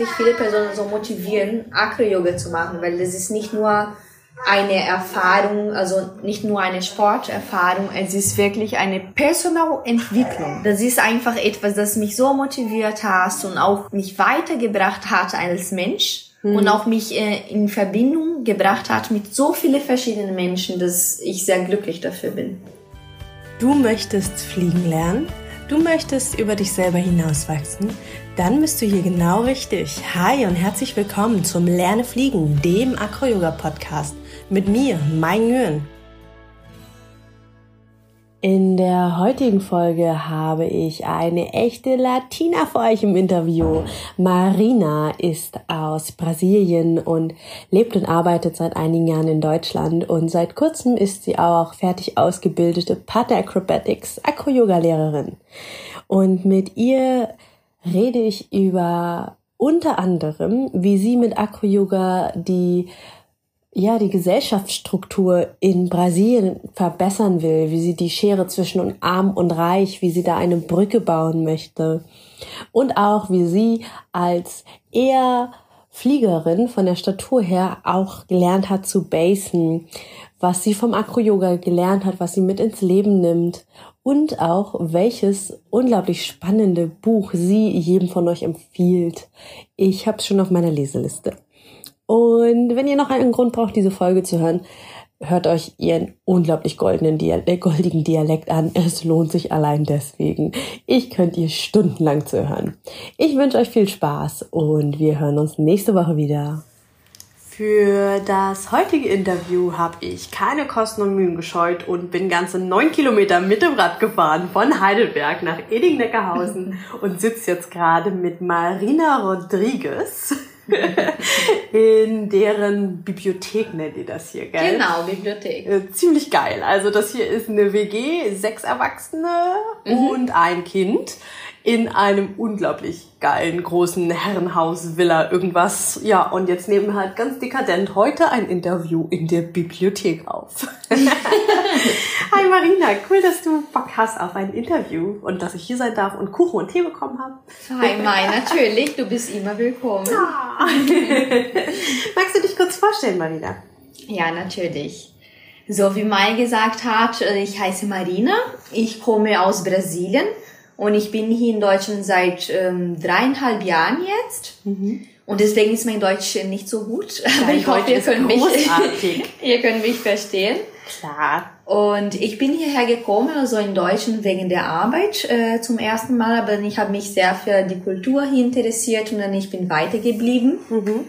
wirklich viele Personen so motivieren, Acro-Yoga zu machen, weil das ist nicht nur eine Erfahrung, also nicht nur eine Sporterfahrung, es ist wirklich eine Personalentwicklung. Das ist einfach etwas, das mich so motiviert hat und auch mich weitergebracht hat als Mensch mhm. und auch mich äh, in Verbindung gebracht hat mit so vielen verschiedenen Menschen, dass ich sehr glücklich dafür bin. Du möchtest fliegen lernen? Du möchtest über dich selber hinauswachsen? Dann bist du hier genau richtig. Hi und herzlich willkommen zum Lerne Fliegen, dem Acro-Yoga-Podcast mit mir, Mai Nguyen. In der heutigen Folge habe ich eine echte Latina für euch im Interview. Marina ist aus Brasilien und lebt und arbeitet seit einigen Jahren in Deutschland und seit kurzem ist sie auch fertig ausgebildete Partner Acrobatics Acro-Yoga-Lehrerin. Und mit ihr rede ich über unter anderem, wie sie mit Acro-Yoga die ja, die Gesellschaftsstruktur in Brasilien verbessern will, wie sie die Schere zwischen arm und reich, wie sie da eine Brücke bauen möchte. Und auch wie sie als eher Fliegerin von der Statur her auch gelernt hat zu basen, was sie vom Acro-Yoga gelernt hat, was sie mit ins Leben nimmt und auch welches unglaublich spannende Buch sie jedem von euch empfiehlt. Ich habe es schon auf meiner Leseliste. Und wenn ihr noch einen Grund braucht, diese Folge zu hören, hört euch ihren unglaublich goldenen äh, goldigen Dialekt an. Es lohnt sich allein deswegen. Ich könnt ihr stundenlang zuhören. Ich wünsche euch viel Spaß und wir hören uns nächste Woche wieder. Für das heutige Interview habe ich keine Kosten und Mühen gescheut und bin ganze neun Kilometer mit dem Rad gefahren von Heidelberg nach Eding-Neckarhausen und sitze jetzt gerade mit Marina Rodriguez in deren Bibliothek nennt ihr das hier, gell? Genau, Bibliothek. Äh, ziemlich geil. Also das hier ist eine WG, sechs Erwachsene mhm. und ein Kind in einem unglaublich geilen großen Herrenhaus, Villa, irgendwas. Ja, und jetzt nehmen wir halt ganz dekadent heute ein Interview in der Bibliothek auf. Hi Marina, cool, dass du Bock hast auf ein Interview und dass ich hier sein darf und Kuchen und Tee bekommen habe. Hi Mai, natürlich, du bist immer willkommen. Ja. Magst du dich kurz vorstellen, Marina? Ja, natürlich. So wie Mai gesagt hat, ich heiße Marina, ich komme aus Brasilien und ich bin hier in Deutschland seit ähm, dreieinhalb Jahren jetzt. Mhm. Und deswegen ist mein Deutsch nicht so gut. Aber ich hoffe, ihr könnt, mich, ihr könnt mich verstehen. Klar. Und ich bin hierher gekommen, also in Deutschland wegen der Arbeit äh, zum ersten Mal, aber ich habe mich sehr für die Kultur hier interessiert und dann ich bin weitergeblieben. Mhm.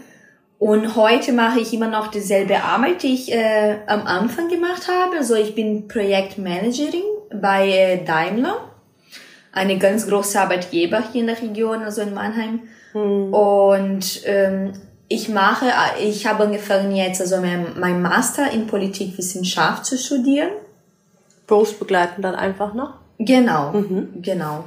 Und heute mache ich immer noch dieselbe Arbeit, die ich äh, am Anfang gemacht habe. Also ich bin Projektmanagerin bei äh, Daimler eine ganz große Arbeitgeber hier in der Region, also in Mannheim. Mhm. Und ähm, ich mache, ich habe angefangen jetzt also mein, mein Master in Politikwissenschaft zu studieren. Berufsbegleitend dann einfach noch? Genau, mhm. genau.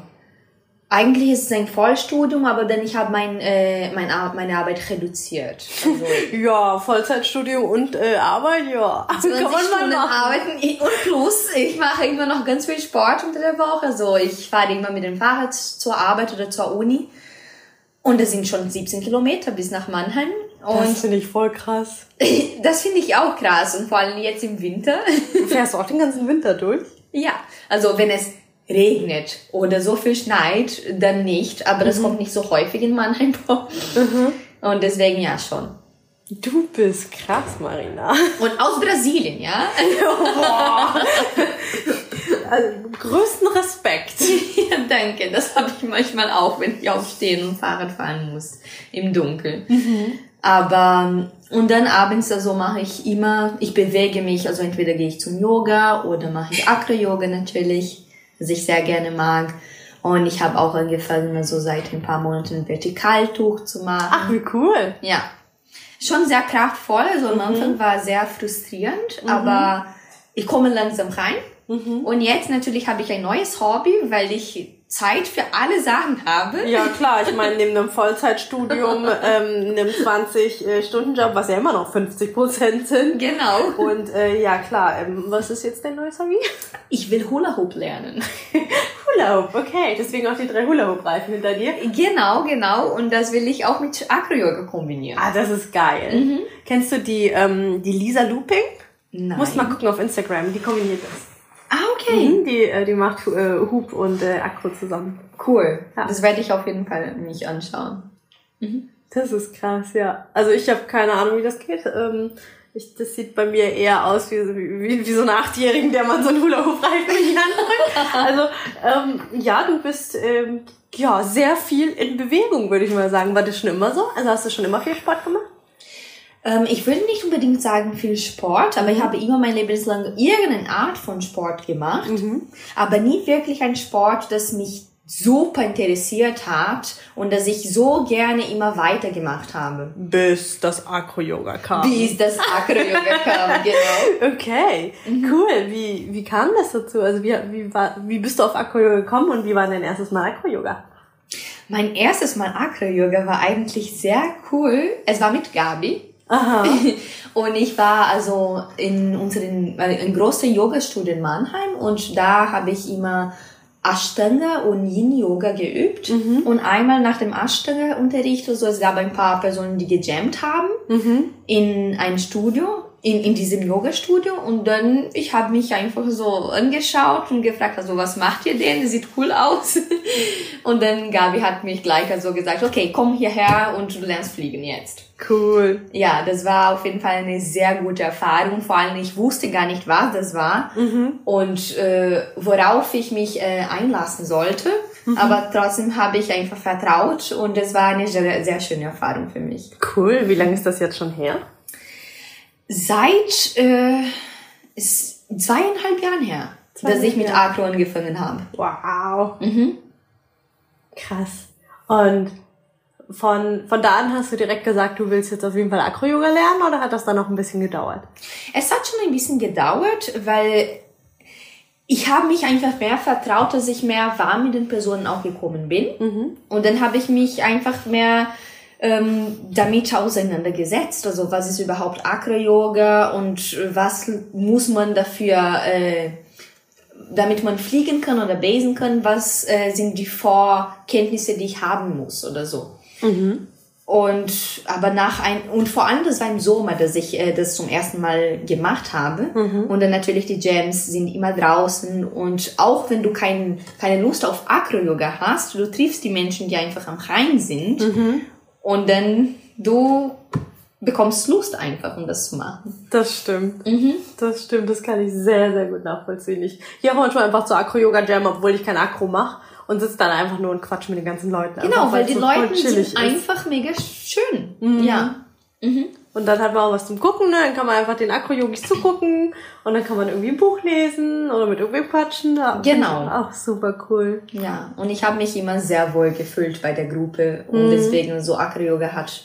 Eigentlich ist es ein Vollstudium, aber dann ich habe mein, äh, mein, meine Arbeit reduziert. Also, ja, Vollzeitstudium und äh, Arbeit, ja. 20 Kann man Stunden mal arbeiten und plus, ich mache immer noch ganz viel Sport unter der Woche. Also ich fahre immer mit dem Fahrrad zur Arbeit oder zur Uni. Und es sind schon 17 Kilometer bis nach Mannheim. Und das finde ich voll krass. das finde ich auch krass und vor allem jetzt im Winter. Du fährst auch den ganzen Winter durch? Ja, also wenn es regnet oder so viel schneit, dann nicht. Aber das mhm. kommt nicht so häufig in Mannheim vor. Mhm. Und deswegen ja schon. Du bist krass, Marina. Und aus Brasilien, ja? also, größten Respekt. ja, danke. Das habe ich manchmal auch, wenn ich aufstehen und Fahrrad fahren muss im Dunkeln. Mhm. Aber und dann abends also mache ich immer, ich bewege mich, also entweder gehe ich zum Yoga oder mache ich Acro-Yoga natürlich was ich sehr gerne mag. Und ich habe auch angefangen, so seit ein paar Monaten ein Vertikaltuch zu machen. Ach, wie cool. Ja. Schon sehr kraftvoll. Also am mhm. Anfang war sehr frustrierend, mhm. aber ich komme langsam rein. Mhm. Und jetzt natürlich habe ich ein neues Hobby, weil ich Zeit für alle Sachen habe. Ja, klar. Ich meine, neben einem Vollzeitstudium, ähm, einem 20-Stunden-Job, was ja immer noch 50 Prozent sind. Genau. Und äh, ja, klar. Ähm, was ist jetzt dein neues Hobby? Ich will Hula Hoop lernen. Hula Hoop, okay. Deswegen auch die drei Hula Hoop-Reifen hinter dir. Genau, genau. Und das will ich auch mit Acro-Yoga kombinieren. Ah, das ist geil. Mhm. Kennst du die, ähm, die Lisa Looping? Nein. Musst mal gucken auf Instagram. Die kombiniert das. Ah, okay. Mhm, die, äh, die macht äh, Hub und äh, Akro zusammen. Cool. Ja. Das werde ich auf jeden Fall mich anschauen. Das ist krass, ja. Also ich habe keine Ahnung, wie das geht. Ähm, ich, das sieht bei mir eher aus wie, wie, wie so ein Achtjährigen, der man so einen Hula-Hoop-Reifen in die Hand drückt. Also ähm, ja, du bist ähm, ja sehr viel in Bewegung, würde ich mal sagen. War das schon immer so? Also hast du schon immer viel Sport gemacht? Ähm, ich würde nicht unbedingt sagen viel Sport, aber ich habe immer mein Leben lang irgendeine Art von Sport gemacht. Aber nie wirklich ein Sport, das mich super interessiert hat und das ich so gerne immer weitergemacht habe. Bis das Acro-Yoga kam. Bis das Acro-Yoga kam, genau. Okay, cool. Wie, wie kam das dazu? Also wie, wie, war, wie bist du auf Acro-Yoga gekommen und wie war dein erstes Mal Acro-Yoga? Mein erstes Mal Acro-Yoga war eigentlich sehr cool. Es war mit Gabi. Aha. Und ich war also in unseren, äh, in großen Yoga-Studio in Mannheim und da habe ich immer Ashtanga und Yin Yoga geübt. Und einmal nach dem Ashtanga-Unterricht, also es gab ein paar Personen, die gejammt haben in ein Studio, in, in diesem Yoga-Studio. Und dann, ich habe mich einfach so angeschaut und gefragt, also was macht ihr denn? Sieht cool aus. Und dann Gabi hat mich gleich also gesagt, okay, komm hierher und du lernst fliegen jetzt. Cool. Ja, das war auf jeden Fall eine sehr gute Erfahrung. Vor allem, ich wusste gar nicht, was das war und äh, worauf ich mich äh, einlassen sollte. Aber trotzdem habe ich einfach vertraut und es war eine sehr, sehr schöne Erfahrung für mich. Cool. Wie lange ist das jetzt schon her? Seit äh, ist zweieinhalb Jahren her, dass ich mit Jahre. Acro angefangen habe. Wow. Krass. Und von, von da an hast du direkt gesagt, du willst jetzt auf jeden Fall Acro-Yoga lernen oder hat das dann noch ein bisschen gedauert? Es hat schon ein bisschen gedauert, weil ich habe mich einfach mehr vertraut, dass ich mehr warm mit den Personen auch gekommen bin. Und dann habe ich mich einfach mehr ähm, damit auseinandergesetzt. Also was ist überhaupt Acro-Yoga und was muss man dafür, äh, damit man fliegen kann oder basen kann, was äh, sind die Vorkenntnisse, die ich haben muss oder so. Und aber nach ein und vor allem das war im Sommer, dass ich äh, das zum ersten Mal gemacht habe. Und dann natürlich die Jams sind immer draußen und auch wenn du kein, keine Lust auf Acro Yoga hast, du triffst die Menschen, die einfach am Rhein sind und dann du bekommst Lust einfach, um das zu machen. Das stimmt. Das stimmt, das kann ich sehr, sehr gut nachvollziehen. Ich gehe auch manchmal einfach zur Acro-Yoga-Jam, obwohl ich kein Acro mache und sitze dann einfach nur und quatsch mit den ganzen Leuten. Genau, einfach, weil die so Leute sind einfach mega schön. Ja. Und dann hat man auch was zum Gucken, ne? dann kann man einfach den Acro-Yogis zugucken und dann kann man irgendwie ein Buch lesen oder mit irgendwem quatschen. Ja, Genau. Auch super cool. Ja, und ich habe mich immer sehr wohl gefühlt bei der Gruppe und deswegen so Acro Yoga hat,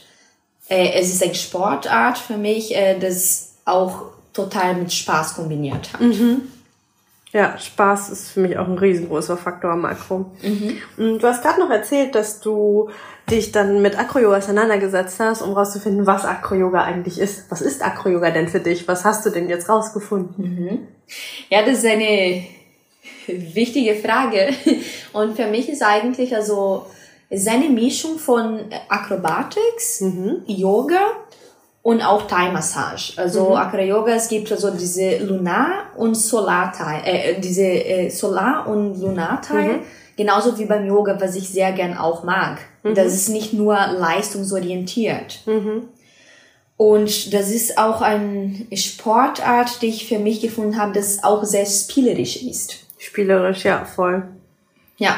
äh, es ist eine Sportart für mich, äh, das auch total mit Spaß kombiniert hat. Ja, Spaß ist für mich auch ein riesengroßer Faktor am Akro. Und Du hast gerade noch erzählt, dass du dich dann mit Acro-Yoga auseinandergesetzt hast, um rauszufinden, was Acro-Yoga eigentlich ist. Was ist Acro-Yoga denn für dich? Was hast du denn jetzt rausgefunden? Ja, das ist eine wichtige Frage. Und für mich ist eigentlich also, es ist eine Mischung von Acrobatics, Yoga und auch Thai-Massage. Also Acro-Yoga, es gibt also diese Lunar- und Solar-Teil, äh, diese äh, Solar- und Lunar-Teil. Genauso wie beim Yoga, was ich sehr gern auch mag. Das ist nicht nur leistungsorientiert. Und das ist auch eine Sportart, die ich für mich gefunden habe, das auch sehr spielerisch ist. Spielerisch, ja, voll. Ja,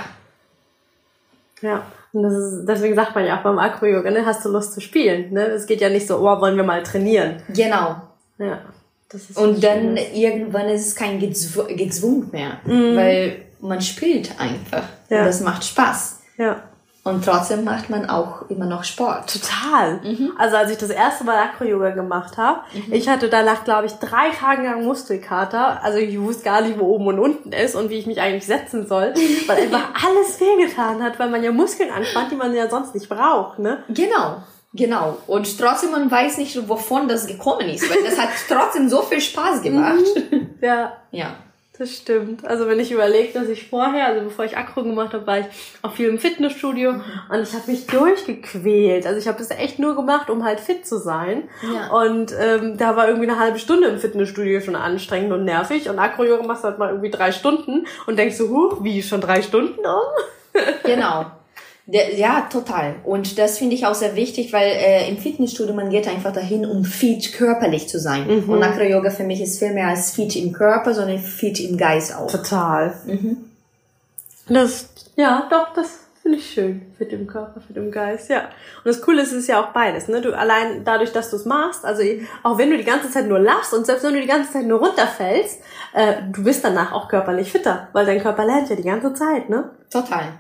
Ja. Und das ist, deswegen sagt man ja auch beim Acro-Yoga, ne, hast du Lust zu spielen, ne? Es geht ja nicht so, oh, wollen wir mal trainieren. genau. Ja. Und dann Schönes. irgendwann ist es kein Gezw Gezwungen mehr, weil man spielt einfach. Ja. Und das macht Spaß. Ja. Und trotzdem macht man auch immer noch Sport. Total. Mhm. Also als ich das erste Mal Acro-Yoga gemacht habe, mhm. ich hatte danach, glaube ich, drei Tage lang Muskelkater. Also ich wusste gar nicht, wo oben und unten ist und wie ich mich eigentlich setzen soll, weil einfach alles wehgetan hat, weil man ja Muskeln anspannt, die man ja sonst nicht braucht, ne? Genau. Genau. Und trotzdem, man weiß nicht, wovon das gekommen ist, weil das hat trotzdem so viel Spaß gemacht. Mhm. Ja. Ja. Das stimmt. Also wenn ich überlege, dass ich vorher, also bevor ich Akro gemacht habe, war ich auch viel im Fitnessstudio und ich habe mich durchgequält. Also ich habe das echt nur gemacht, um halt fit zu sein. Ja. Und ähm, da war irgendwie eine halbe Stunde im Fitnessstudio schon anstrengend und nervig. Und Akro-Yoga machst du halt mal irgendwie drei Stunden und denkst so, huch, wie schon drei Stunden um? genau. Ja, total. Und das finde ich auch sehr wichtig, weil äh, im Fitnessstudio man geht einfach dahin, um fit körperlich zu sein. Mhm. Und Acro Yoga für mich ist viel mehr als fit im Körper, sondern fit im Geist auch. Total. Mhm. Das, ja, doch, das finde ich schön. Fit im Körper, fit im Geist, ja. Und das Coole ist, es ist ja auch beides, ne? Du allein dadurch, dass du es machst, also auch wenn du die ganze Zeit nur lachst und selbst wenn du die ganze Zeit nur runterfällst, äh, du bist danach auch körperlich fitter, weil dein Körper lernt ja die ganze Zeit, ne? Total.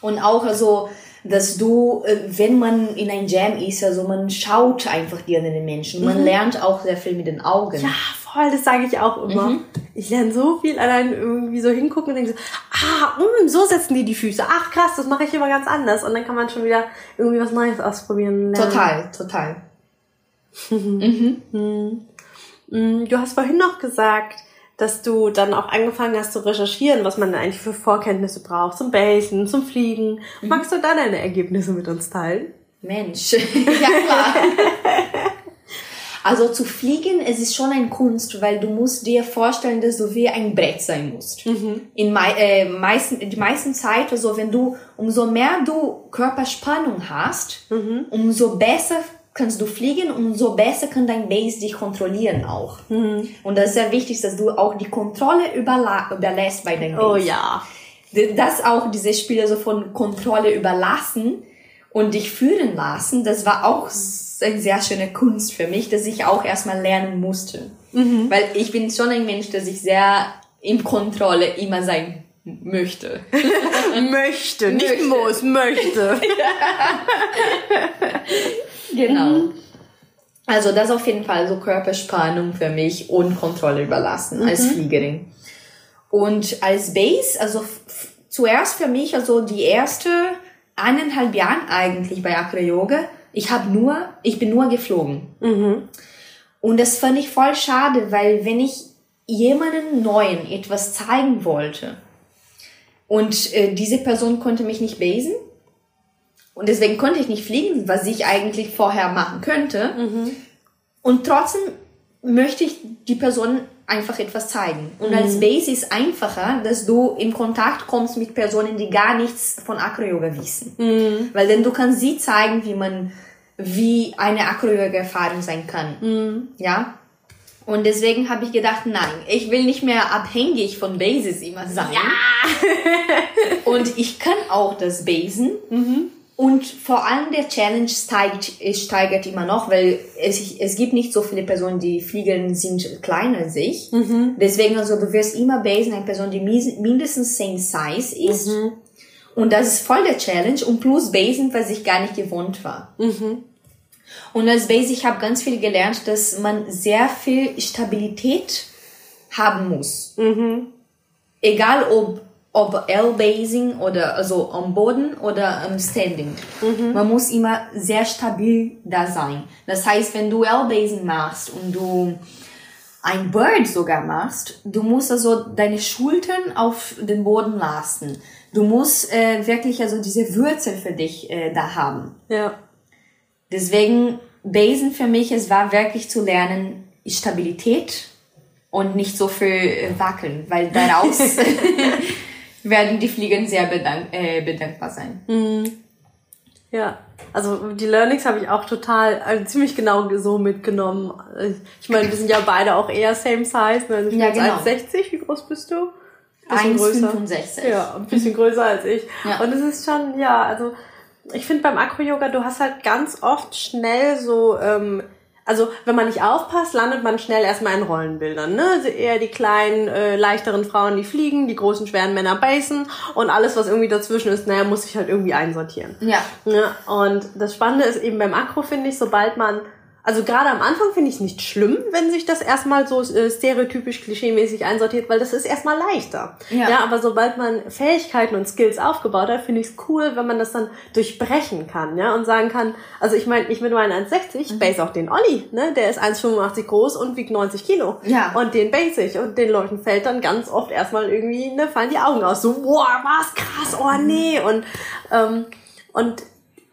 Und auch also, dass du, äh, wenn man in ein Jam ist, also man schaut einfach die anderen Menschen. Man mhm. lernt auch sehr viel mit den Augen. Ja, voll, das sage ich auch immer. Mhm. Ich lerne so viel allein irgendwie so hingucken und denke so, ah, mh, mm, so setzen die die Füße. Ach krass, das mache ich immer ganz anders. Und dann kann man schon wieder irgendwie was Neues ausprobieren. Lernen. Total, total. mhm. Mhm. Du hast vorhin noch gesagt, dass du dann auch angefangen hast zu recherchieren, was man denn eigentlich für Vorkenntnisse braucht, zum Basen, zum Fliegen. Mhm. Magst du da deine Ergebnisse mit uns teilen? Mensch, ja klar. Also zu fliegen, es ist schon ein Kunst, weil du musst dir vorstellen, dass du wie ein Brett sein musst. Mhm. In mei äh, meisten, die meisten Zeit, also wenn du, umso mehr du Körperspannung hast, mhm. umso besser kannst du fliegen und umso besser kann dein Base dich kontrollieren auch. Mhm. Und das ist sehr wichtig, dass du auch die Kontrolle überlässt bei deinem Base. Oh ja. Das auch diese Spiele so von Kontrolle überlassen und dich führen lassen, das war auch eine sehr schöne Kunst für mich, dass ich auch erstmal lernen musste. Mhm. Weil ich bin schon ein Mensch, der sich sehr in Kontrolle immer sein möchte. möchte, nicht möchte. muss, möchte. Genau. Mhm. Also das auf jeden Fall so Körperspannung für mich und Kontrolle überlassen mhm. als Fliegerin. Und als Base, also zuerst für mich, also die erste eineinhalb Jahre eigentlich bei Acro Yoga, ich habe nur, ich bin nur geflogen. Mhm. Und das fand ich voll schade, weil wenn ich jemanden Neuen etwas zeigen wollte und äh, diese Person konnte mich nicht basen, und deswegen konnte ich nicht fliegen, was ich eigentlich vorher machen könnte. Mhm. Und trotzdem möchte ich die Person einfach etwas zeigen. Und mhm. als Base ist einfacher, dass du in Kontakt kommst mit Personen, die gar nichts von Acro-Yoga wissen. Mhm. Weil dann du kannst sie zeigen, wie man, wie eine Acro-Yoga-Erfahrung sein kann. Mhm. Ja? Und deswegen habe ich gedacht, nein, ich will nicht mehr abhängig von Bases immer sein. Ja. und ich kann auch das Basen. Mhm. Und vor allem der Challenge steigt, steigert immer noch, weil es, es gibt nicht so viele Personen, die fliegen, sind kleiner als ich. Mhm. Deswegen, also du wirst immer basen eine Person, die mindestens same size ist. Mhm. Und das ist voll der Challenge. Und plus basen, was ich gar nicht gewohnt war. Mhm. Und als Base, ich habe ganz viel gelernt, dass man sehr viel Stabilität haben muss. Mhm. Egal ob ob L-Basing oder also am Boden oder am Standing. Mhm. Man muss immer sehr stabil da sein. Das heißt, wenn du L-Basing machst und du ein Bird sogar machst, du musst also deine Schultern auf den Boden lassen. Du musst äh, wirklich also diese Wurzel für dich äh, da haben. Ja. Deswegen Basen für mich, es war wirklich zu lernen Stabilität und nicht so viel äh, wackeln, weil daraus werden die Fliegen sehr bedank äh, bedankbar sein. Mhm. Ja, also die Learnings habe ich auch total, also ziemlich genau so mitgenommen. Ich meine, wir sind ja beide auch eher same size, ne? Ich ja, genau. 1,60, wie groß bist du? 1,65. Ja, ein bisschen größer als ich. Ja. Und es ist schon, ja, also ich finde beim Acro-Yoga, du hast halt ganz oft schnell so ähm, also wenn man nicht aufpasst, landet man schnell erstmal in Rollenbildern. Ne? Also eher die kleinen, äh, leichteren Frauen, die fliegen, die großen, schweren Männer basen und alles, was irgendwie dazwischen ist, naja, muss sich halt irgendwie einsortieren. Ja. ja. Und das Spannende ist eben beim Akro, finde ich, sobald man also gerade am Anfang finde ich es nicht schlimm, wenn sich das erstmal so äh, stereotypisch klischeemäßig einsortiert, weil das ist erstmal leichter. Ja. ja, aber sobald man Fähigkeiten und Skills aufgebaut hat, finde ich es cool, wenn man das dann durchbrechen kann, ja, und sagen kann, also ich meine, ich mit meinen 1,60 mhm. base auch den Olli, ne, der ist 1,85 groß und wiegt 90 Kilo. Ja. Und den base ich und den Leuten fällt dann ganz oft erstmal irgendwie, ne, fallen die Augen aus, so, boah, was krass, oh nee, und, ähm, und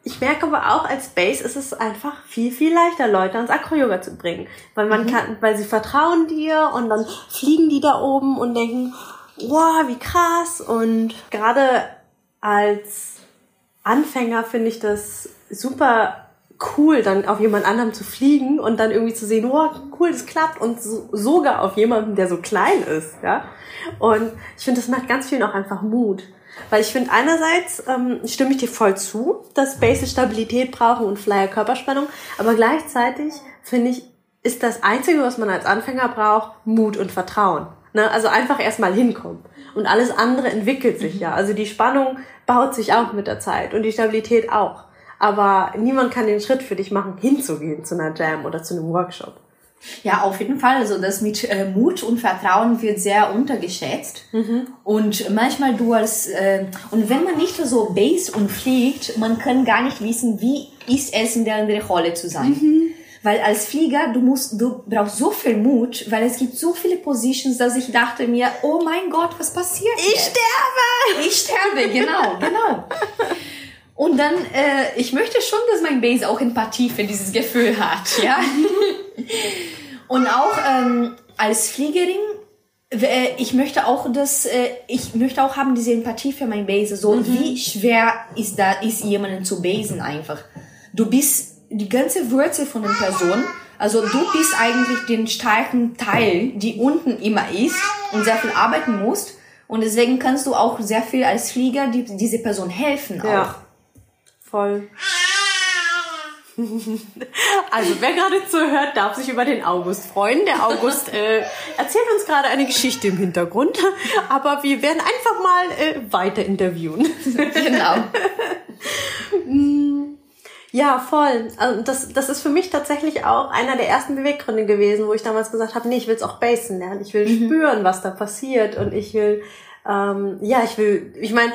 ich merke aber auch, als Base ist es einfach viel, viel leichter, Leute ans Acro-Yoga zu bringen. Weil man mhm. kann, weil sie vertrauen dir und dann fliegen die da oben und denken, wow, wie krass. Und gerade als Anfänger finde ich das super cool, dann auf jemand anderem zu fliegen und dann irgendwie zu sehen, wow, cool, das klappt und so, sogar auf jemanden, der so klein ist, ja. Und ich finde, das macht ganz vielen auch einfach Mut. Weil ich finde, einerseits ähm, stimme ich dir voll zu, dass Basic Stabilität brauchen und Flyer Körperspannung, aber gleichzeitig finde ich, ist das Einzige, was man als Anfänger braucht, Mut und Vertrauen. Ne? Also einfach erstmal hinkommen. Und alles andere entwickelt sich ja. Also die Spannung baut sich auch mit der Zeit und die Stabilität auch. Aber niemand kann den Schritt für dich machen, hinzugehen zu einer Jam oder zu einem Workshop. Ja, auf jeden Fall. Also das mit äh, Mut und Vertrauen wird sehr untergeschätzt. Mhm. Und manchmal du als äh, und wenn man nicht so base und fliegt, man kann gar nicht wissen, wie ist es in der anderen Rolle zu sein. Mhm. Weil als Flieger, du musst, du brauchst so viel Mut, weil es gibt so viele Positions, dass ich dachte mir, oh mein Gott, was passiert Ich jetzt? sterbe! Ich sterbe, genau, genau. Und dann, äh, ich möchte schon, dass mein Base auch Empathie für dieses Gefühl hat, ja. Und auch ähm, als Fliegerin, äh, ich möchte auch das, äh, ich möchte auch haben diese Empathie für mein Base. So, mhm. wie schwer ist da, ist jemanden zu basen einfach. Du bist die ganze Wurzel von der Person. Also du bist eigentlich den starken Teil, die unten immer ist und sehr viel arbeiten musst. Und deswegen kannst du auch sehr viel als Flieger die, diese Person helfen ja. Voll. Also wer gerade zuhört, darf sich über den August freuen. Der August äh, erzählt uns gerade eine Geschichte im Hintergrund, aber wir werden einfach mal äh, weiter interviewen. Genau. Ja, voll. Also das, das ist für mich tatsächlich auch einer der ersten Beweggründe gewesen, wo ich damals gesagt habe, nee, ich will es auch basen lernen. Ich will mhm. spüren, was da passiert und ich will ähm, ja, ich will, ich meine,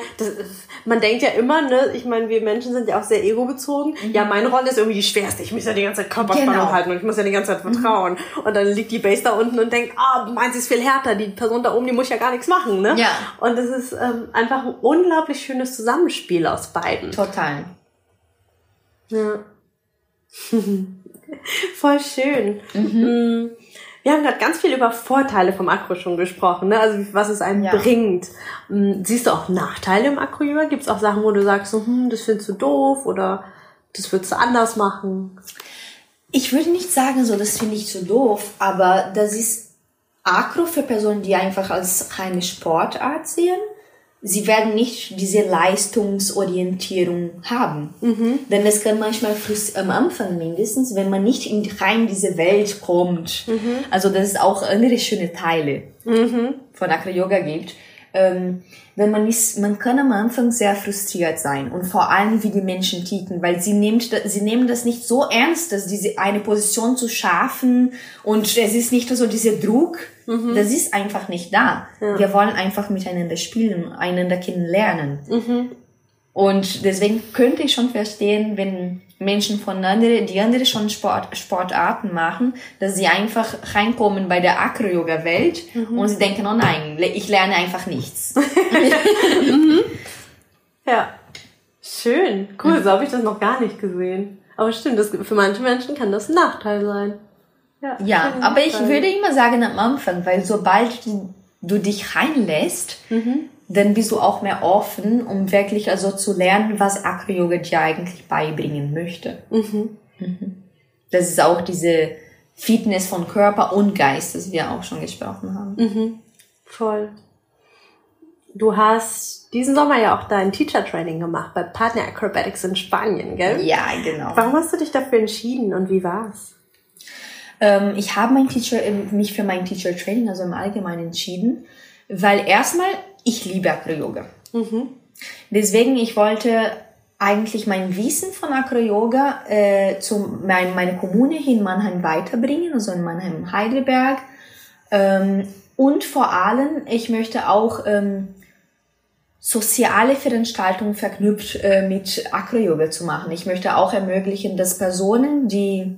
man denkt ja immer, ne, ich meine, wir Menschen sind ja auch sehr ego-bezogen. Mhm. Ja, meine Rolle ist irgendwie die schwerste. Ich muss ja die ganze Zeit Körperspannung genau. halten und ich muss ja die ganze Zeit vertrauen. Mhm. Und dann liegt die Base da unten und denkt, ah, oh, meins ist viel härter. Die Person da oben, die muss ja gar nichts machen, ne? Ja. Und das ist ähm, einfach ein unglaublich schönes Zusammenspiel aus beiden. Total. Ja. Voll schön. Mhm. Wir haben gerade ganz viel über Vorteile vom Akro schon gesprochen, ne? also was es einem ja. bringt. Hm, siehst du auch Nachteile im Akro-Yoga? Gibt es auch Sachen, wo du sagst, so, hm, das findest du doof oder das würdest du anders machen? Ich würde nicht sagen, so, das finde ich zu doof, aber das ist Akro für Personen, die einfach als keine Sportart sehen sie werden nicht diese Leistungsorientierung haben. Mhm. Denn es kann manchmal am Anfang mindestens, wenn man nicht in rein diese Welt kommt. Mhm. Also das ist auch andere schöne Teile mhm. von Akra Yoga gibt. Ähm, wenn man ist, man kann am Anfang sehr frustriert sein und vor allem wie die Menschen ticken, weil sie nimmt, sie nehmen das nicht so ernst, dass diese eine Position zu schaffen und es ist nicht so dieser Druck, mhm. das ist einfach nicht da. Ja. Wir wollen einfach miteinander spielen, einander kennenlernen. Mhm. Und deswegen könnte ich schon verstehen, wenn Menschen von andere, die andere schon Sport, Sportarten machen, dass sie einfach reinkommen bei der Acro-Yoga-Welt mhm. und sie denken, oh nein, ich lerne einfach nichts. mhm. Ja, schön. Cool, so habe ich das noch gar nicht gesehen. Aber stimmt, das, für manche Menschen kann das ein Nachteil sein. Ja, ja aber ich würde immer sagen am Anfang, weil sobald du, du dich reinlässt, mhm dann bist du auch mehr offen, um wirklich also zu lernen, was Acro-Yoga dir eigentlich beibringen möchte. Mhm. Mhm. Das ist auch diese Fitness von Körper und Geist, das wir auch schon gesprochen haben. Mhm. Voll. Du hast diesen Sommer ja auch dein Teacher Training gemacht bei Partner Acrobatics in Spanien, gell? Ja, genau. Warum hast du dich dafür entschieden und wie war's? Ähm, ich habe mein Teacher, äh, mich für mein Teacher Training, also im Allgemeinen entschieden, weil erstmal, ich liebe Acro-Yoga. Mhm. Deswegen, ich wollte eigentlich mein Wissen von Acro-Yoga äh, zu mein, meine Kommune hier in Mannheim weiterbringen, also in Mannheim Heidelberg. Ähm, und vor allem, ich möchte auch ähm, soziale Veranstaltungen verknüpft äh, mit Acro-Yoga zu machen. Ich möchte auch ermöglichen, dass Personen, die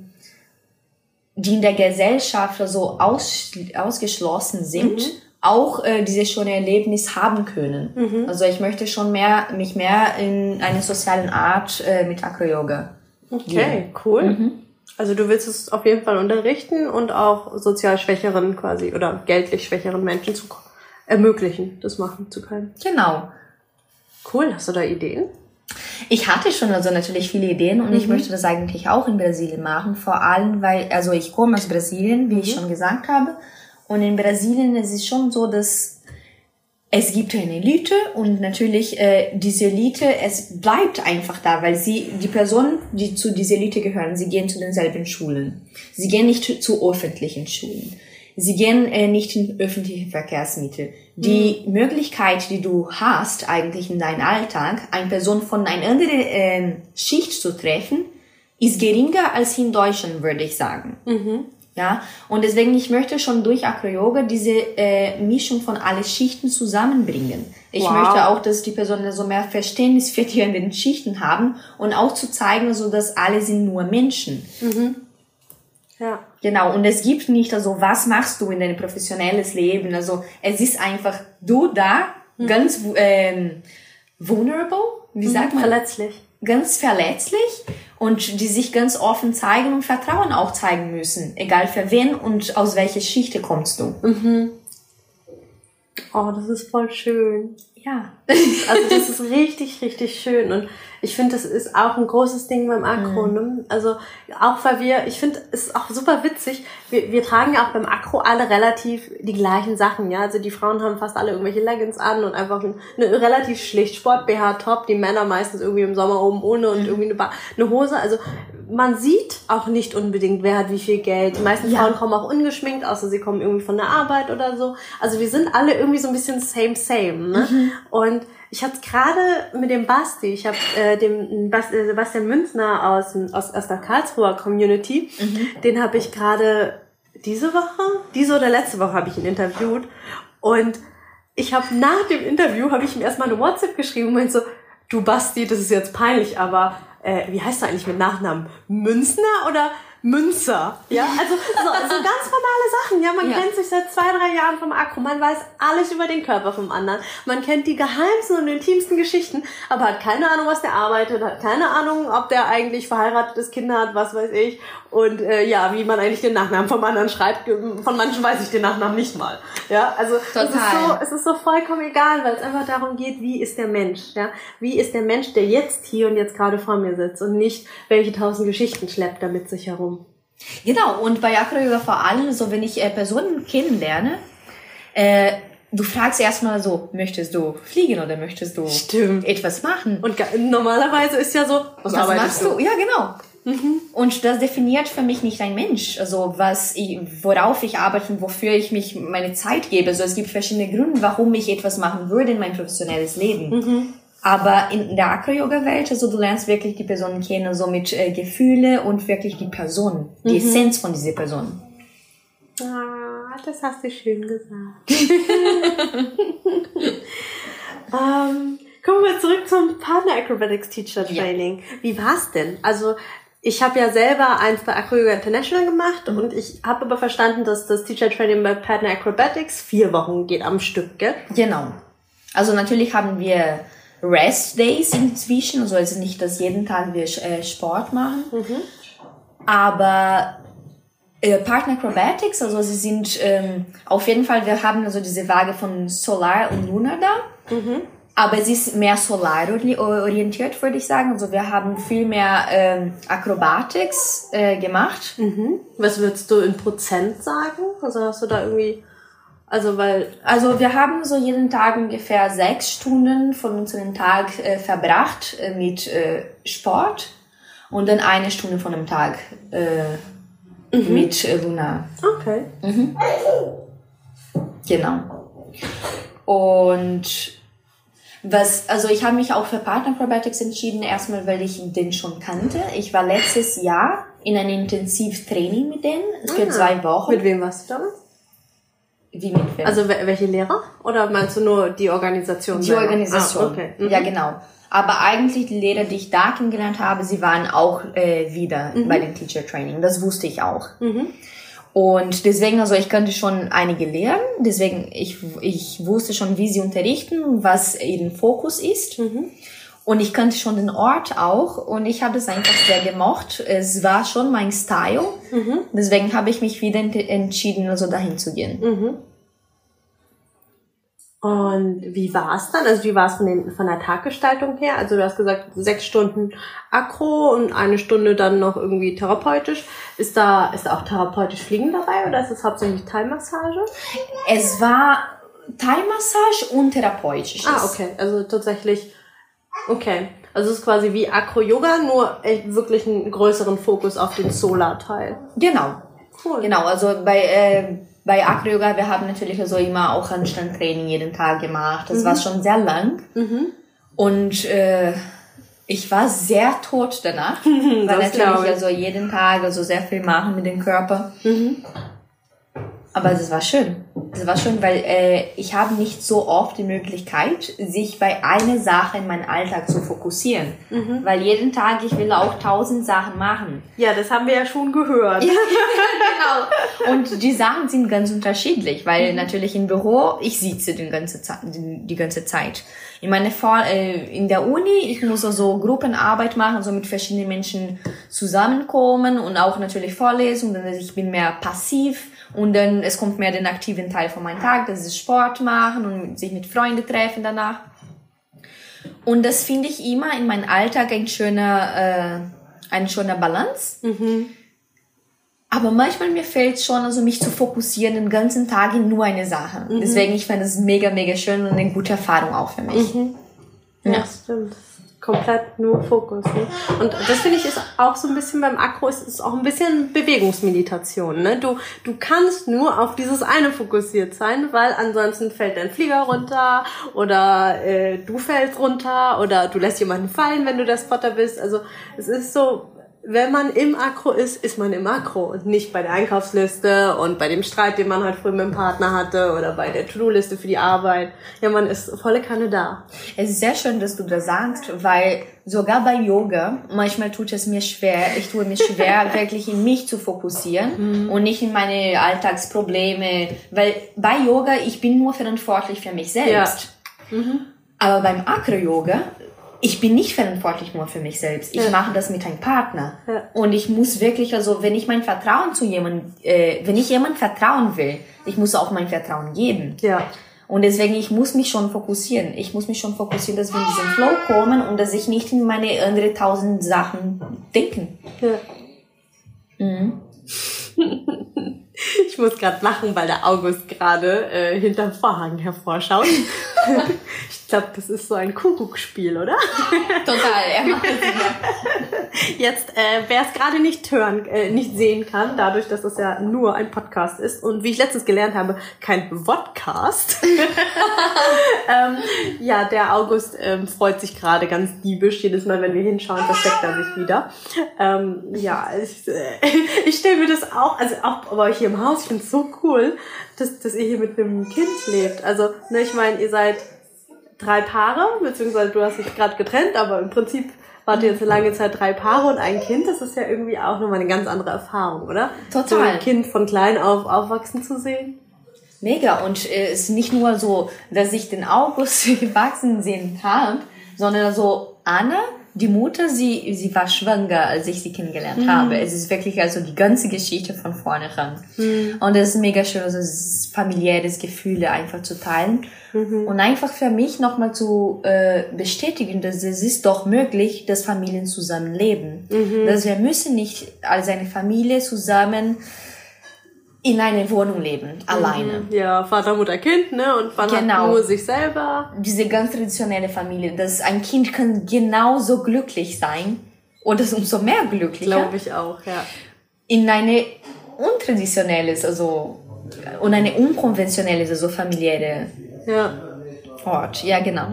die in der Gesellschaft so aus, ausgeschlossen sind, mhm auch äh, dieses schöne Erlebnis haben können. Mhm. Also ich möchte schon mehr mich mehr in einer sozialen Art äh, mit Acro Yoga. Okay, gehen. cool. Mhm. Also du willst es auf jeden Fall unterrichten und auch sozial schwächeren quasi oder geldlich schwächeren Menschen zu ermöglichen, das machen zu können. Genau. Cool, hast du da Ideen? Ich hatte schon also natürlich viele Ideen und mhm. ich möchte das eigentlich auch in Brasilien machen, vor allem weil also ich komme aus Brasilien, wie mhm. ich schon gesagt habe und in Brasilien ist es schon so, dass es gibt eine Elite und natürlich äh, diese Elite, es bleibt einfach da, weil sie, die Personen, die zu dieser Elite gehören, sie gehen zu denselben Schulen. Sie gehen nicht zu öffentlichen Schulen. Sie gehen äh, nicht in öffentliche Verkehrsmittel. Die mhm. Möglichkeit, die du hast eigentlich in deinem Alltag, eine Person von einer anderen äh, Schicht zu treffen, ist geringer als in Deutschland, würde ich sagen. Mhm. Ja, und deswegen, ich möchte schon durch Acro-Yoga diese äh, Mischung von alle Schichten zusammenbringen. Ich wow. möchte auch, dass die Personen so mehr Verständnis für die anderen Schichten haben und auch zu zeigen, so dass alle sind nur Menschen. Mhm. Ja. Genau, und es gibt nicht, also was machst du in deinem professionelles Leben? Also es ist einfach du da, mhm. ganz ähm, vulnerable, wie mhm. sagt man? Verletzlich. Ganz verletzlich und die sich ganz offen zeigen und Vertrauen auch zeigen müssen, egal für wen und aus welcher Schicht kommst du. Mhm. Oh, das ist voll schön. Ja. Also das ist richtig, richtig schön und ich finde, das ist auch ein großes Ding beim Akro. Mhm. Ne? Also auch weil wir, ich finde, es ist auch super witzig. Wir, wir tragen ja auch beim Akro alle relativ die gleichen Sachen. Ja, also die Frauen haben fast alle irgendwelche Leggings an und einfach eine relativ schlicht Sport BH Top. Die Männer meistens irgendwie im Sommer oben ohne und mhm. irgendwie eine, eine Hose. Also man sieht auch nicht unbedingt, wer hat wie viel Geld. Die meisten ja. Frauen kommen auch ungeschminkt, außer sie kommen irgendwie von der Arbeit oder so. Also wir sind alle irgendwie so ein bisschen same same. Ne? Mhm. Und ich hatte gerade mit dem Basti, ich habe äh, dem Bas, äh, Sebastian Münzner aus, aus, aus der Karlsruher Community, mhm. den habe ich gerade diese Woche, diese oder letzte Woche habe ich ihn interviewt und ich habe nach dem Interview habe ich ihm erstmal eine WhatsApp geschrieben und meinte so, du Basti, das ist jetzt peinlich, aber äh, wie heißt du eigentlich mit Nachnamen? Münzner oder Münzer. Ja, also so, so ganz banale Sachen. Ja, man ja. kennt sich seit zwei, drei Jahren vom Akro. Man weiß alles über den Körper vom anderen. Man kennt die geheimsten und intimsten Geschichten, aber hat keine Ahnung, was der arbeitet, hat keine Ahnung, ob der eigentlich verheiratet ist, Kinder hat, was weiß ich. Und äh, ja, wie man eigentlich den Nachnamen vom anderen schreibt. Von manchen weiß ich den Nachnamen nicht mal. Ja, also Total. Es, ist so, es ist so vollkommen egal, weil es einfach darum geht, wie ist der Mensch. Ja, wie ist der Mensch, der jetzt hier und jetzt gerade vor mir sitzt und nicht welche tausend Geschichten schleppt er mit sich herum. Genau, und bei Acro vor allem, so wenn ich äh, Personen kennenlerne, äh, du fragst erstmal so, möchtest du fliegen oder möchtest du Stimmt. etwas machen? Und normalerweise ist ja so, was, was machst du? du? Ja, genau. Mhm. Und das definiert für mich nicht ein Mensch, also was ich, worauf ich arbeite und wofür ich mich meine Zeit gebe. Also es gibt verschiedene Gründe, warum ich etwas machen würde in mein professionelles Leben. Mhm. Aber in der Acro-Yoga-Welt, also du lernst wirklich die Person kennen, so mit äh, Gefühle und wirklich die Person, die mhm. Essenz von dieser Person. Ah, das hast du schön gesagt. ähm, kommen wir zurück zum Partner Acrobatics Teacher Training. Ja. Wie war's denn? Also ich habe ja selber eins bei Acro Yoga International gemacht mhm. und ich habe aber verstanden, dass das Teacher Training bei Partner Acrobatics vier Wochen geht am Stück, gell? Genau. Also natürlich haben wir Rest Days inzwischen, also es ist nicht, dass jeden Tag wir äh, Sport machen, mhm. aber äh, Partner Acrobatics, also sie sind ähm, auf jeden Fall, wir haben also diese Waage von Solar und Lunar da. Mhm. Aber es ist mehr solar orientiert, würde ich sagen. Also wir haben viel mehr ähm, Acrobatics äh, gemacht. Mhm. Was würdest du in Prozent sagen? Also hast du da irgendwie also weil, also wir haben so jeden Tag ungefähr sechs Stunden von unserem Tag äh, verbracht äh, mit äh, Sport und dann eine Stunde von dem Tag äh, mhm. mit Luna. Okay. Mhm. Genau. Und was, also ich habe mich auch für Partner Acrobatics entschieden, erstmal weil ich den schon kannte. Ich war letztes Jahr in einem Intensivtraining mit denen für ah, zwei Wochen. Mit wem warst du damals? Wie mit wem? Also welche Lehrer? Oder meinst du nur die Organisation? Die selber? Organisation. Ah, okay. Mhm. Ja, genau. Aber eigentlich die Lehrer, die ich da kennengelernt habe, sie waren auch äh, wieder mhm. bei den Teacher Training. Das wusste ich auch. Mhm. Und deswegen, also ich könnte schon einige lernen. Deswegen, ich, ich wusste schon, wie sie unterrichten, was ihren Fokus ist. Mhm. Und ich kannte schon den Ort auch und ich habe es einfach sehr gemocht. Es war schon mein Style. Mhm. Deswegen habe ich mich wieder entschieden, also dahin zu gehen. Mhm. Und wie war es dann? Also wie war es von, von der Taggestaltung her? Also du hast gesagt, sechs Stunden Akro und eine Stunde dann noch irgendwie therapeutisch. Ist da, ist da auch therapeutisch Fliegen dabei oder ist es hauptsächlich Thai-Massage? Es war Thai-Massage und therapeutisch. Ah, okay. Also tatsächlich Okay. Also es ist quasi wie Acro-Yoga, nur wirklich einen größeren Fokus auf den Solar-Teil. Genau. Cool. Genau, also bei, äh, bei Acro-Yoga, wir haben natürlich also immer auch Handstandtraining jeden Tag gemacht. Das mhm. war schon sehr lang. Mhm. Und äh, ich war sehr tot danach, weil natürlich also jeden Tag also sehr viel machen mit dem Körper. Mhm. Aber das war schön. Das war schön, weil äh, ich habe nicht so oft die Möglichkeit, sich bei einer Sache in meinem Alltag zu fokussieren. Mhm. Weil jeden Tag, ich will auch tausend Sachen machen. Ja, das haben wir ja schon gehört. Ja, genau. Und die Sachen sind ganz unterschiedlich, weil mhm. natürlich im Büro, ich sitze die ganze Zeit. Die ganze Zeit. In, meine Vor äh, in der Uni, ich muss also Gruppenarbeit machen, so mit verschiedenen Menschen zusammenkommen und auch natürlich Vorlesungen. Also ich bin mehr passiv und dann, es kommt mehr den aktiven Teil von meinem Tag, das ist Sport machen und sich mit Freunden treffen danach. Und das finde ich immer in meinem Alltag ein schöner, äh, ein schöner Balance. Mhm. Aber manchmal mir fällt schon, also mich zu fokussieren den ganzen Tag in nur eine Sache. Mhm. Deswegen, ich finde es mega, mega schön und eine gute Erfahrung auch für mich. Mhm. Ja, ja, stimmt komplett nur Fokus. Ne? Und das finde ich ist auch so ein bisschen beim Akro, ist, ist auch ein bisschen Bewegungsmeditation. Ne? Du, du kannst nur auf dieses eine fokussiert sein, weil ansonsten fällt dein Flieger runter oder äh, du fällst runter oder du lässt jemanden fallen, wenn du der Spotter bist. Also es ist so, wenn man im Akro ist, ist man im Akro und nicht bei der Einkaufsliste und bei dem Streit, den man halt früher mit dem Partner hatte oder bei der To-Do-Liste für die Arbeit. Ja, man ist volle Kanne da. Es ist sehr schön, dass du das sagst, weil sogar bei Yoga, manchmal tut es mir schwer, ich tue mir schwer, wirklich in mich zu fokussieren mhm. und nicht in meine Alltagsprobleme, weil bei Yoga, ich bin nur verantwortlich für mich selbst. Ja. Mhm. Aber beim Acro-Yoga ich bin nicht verantwortlich nur für mich selbst. Ich ja. mache das mit einem Partner. Ja. Und ich muss wirklich, also wenn ich mein Vertrauen zu jemandem, äh, wenn ich jemand vertrauen will, ich muss auch mein Vertrauen geben. Ja. Und deswegen, ich muss mich schon fokussieren. Ich muss mich schon fokussieren, dass wir in diesen Flow kommen und dass ich nicht in meine andere tausend Sachen denken. Ja. Mhm. Ich muss gerade lachen, weil der August gerade äh, hinterm Vorhang hervorschaut. ich glaube, das ist so ein Kuckuckspiel, oder? Total, er macht es Jetzt, äh, wer es gerade nicht hören, äh, nicht sehen kann, dadurch, dass es ja nur ein Podcast ist und wie ich letztens gelernt habe, kein Vodcast. ähm, ja, der August ähm, freut sich gerade ganz diebisch. Jedes Mal, wenn wir hinschauen, versteckt er sich wieder. Ähm, ja, ich, äh, ich stelle mir das auch, also auch bei euch hier im Haus, ich finde es so cool, dass, dass ihr hier mit einem Kind lebt. Also, ne, ich meine, ihr seid drei Paare, beziehungsweise du hast dich gerade getrennt, aber im Prinzip wart ihr jetzt eine lange Zeit drei Paare und ein Kind, das ist ja irgendwie auch nochmal eine ganz andere Erfahrung, oder? Total. So ein Kind von klein auf aufwachsen zu sehen. Mega. Und äh, es ist nicht nur so, dass ich den August gewachsen sehen kann, sondern so Anna, die Mutter, sie, sie war schwanger, als ich sie kennengelernt mhm. habe. Es ist wirklich also die ganze Geschichte von vorne ran. Mhm. Und es ist mega schön, also familiäres Gefühle einfach zu teilen. Mhm. Und einfach für mich nochmal zu äh, bestätigen, dass es ist doch möglich, dass Familien zusammen leben. Mhm. Dass wir müssen nicht als eine Familie zusammen in einer Wohnung leben, mhm. alleine. Ja, Vater, Mutter, Kind, ne? Und man genau. hat nur sich selber. Diese ganz traditionelle Familie, dass ein Kind kann genauso glücklich sein und das umso mehr glücklicher. Glaube ich auch, ja. In eine untraditionelles, also und eine unkonventionelle, also familiäre ja. Ort. Ja, genau.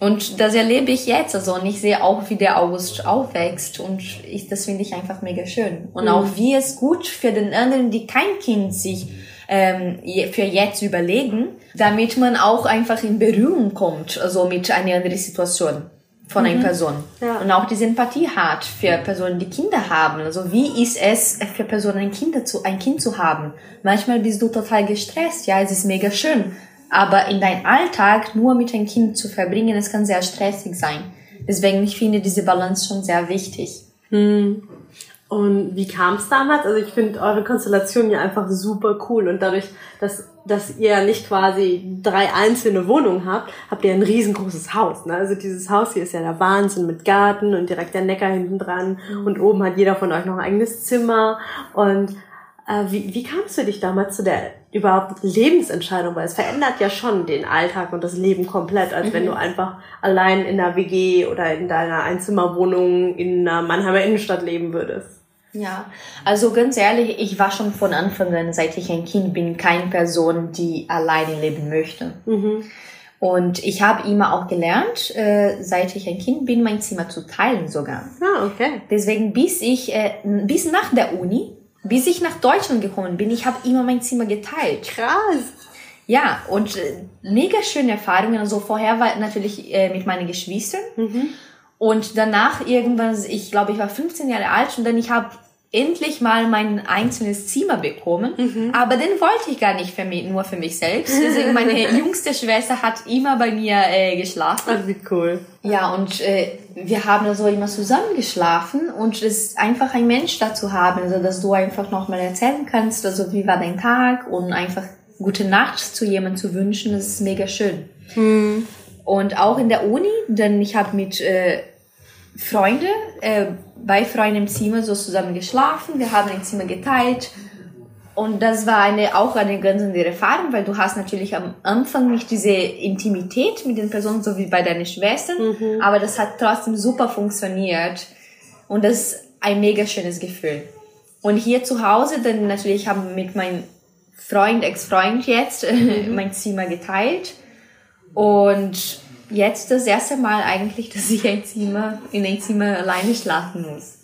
Und das erlebe ich jetzt, also und ich sehe auch, wie der August aufwächst und ich, das finde ich einfach mega schön. Und mhm. auch wie es gut für den anderen, die kein Kind sich ähm, für jetzt überlegen, damit man auch einfach in Berührung kommt, also mit einer anderen Situation von einer mhm. Person. Ja. Und auch die Sympathie hat für Personen, die Kinder haben. Also wie ist es für Personen, ein Kind zu, ein Kind zu haben? Manchmal bist du total gestresst, ja, es ist mega schön. Aber in deinem Alltag nur mit einem Kind zu verbringen, es kann sehr stressig sein. Deswegen, ich finde diese Balance schon sehr wichtig. Hm. Und wie kam es damals? Also ich finde eure Konstellation ja einfach super cool und dadurch, dass, dass ihr nicht quasi drei einzelne Wohnungen habt, habt ihr ein riesengroßes Haus. Ne? Also dieses Haus hier ist ja der Wahnsinn mit Garten und direkt der Neckar hinten dran mhm. und oben hat jeder von euch noch ein eigenes Zimmer und äh, wie, wie kamst du dich damals zu der überhaupt Lebensentscheidung? Weil es verändert ja schon den Alltag und das Leben komplett, als mhm. wenn du einfach allein in einer WG oder in deiner Einzimmerwohnung in einer Mannheimer Innenstadt leben würdest. Ja, also ganz ehrlich, ich war schon von Anfang an, seit ich ein Kind bin, keine Person, die alleine leben möchte. Mhm. Und ich habe immer auch gelernt, äh, seit ich ein Kind bin, mein Zimmer zu teilen sogar. Ah, okay. Deswegen bis ich, äh, bis nach der Uni, bis ich nach Deutschland gekommen bin, ich habe immer mein Zimmer geteilt. Krass. Ja, und äh, mega schöne Erfahrungen. Also vorher war natürlich äh, mit meinen Geschwistern. Mhm. Und danach irgendwann, ich glaube, ich war 15 Jahre alt und dann ich habe endlich mal mein einzelnes Zimmer bekommen. Mhm. Aber den wollte ich gar nicht für mich, nur für mich selbst. Deswegen meine jüngste Schwester hat immer bei mir äh, geschlafen. Ach, wie cool. Ja, und äh, wir haben also immer zusammen geschlafen und es ist einfach ein Mensch dazu haben, also dass du einfach nochmal erzählen kannst, also wie war dein Tag und einfach gute Nacht zu jemandem zu wünschen, das ist mega schön. Mhm. Und auch in der Uni, denn ich habe mit äh, Freunde äh, bei Freunden im Zimmer so zusammen geschlafen. Wir haben ein Zimmer geteilt. Und das war eine, auch eine ganz andere Erfahrung, weil du hast natürlich am Anfang nicht diese Intimität mit den Personen, so wie bei deinen Schwestern, mhm. aber das hat trotzdem super funktioniert. Und das ist ein mega schönes Gefühl. Und hier zu Hause, dann natürlich haben wir mit meinem Freund, Ex-Freund jetzt, mhm. mein Zimmer geteilt. Und jetzt das erste Mal eigentlich, dass ich ein Zimmer, in ein Zimmer alleine schlafen muss.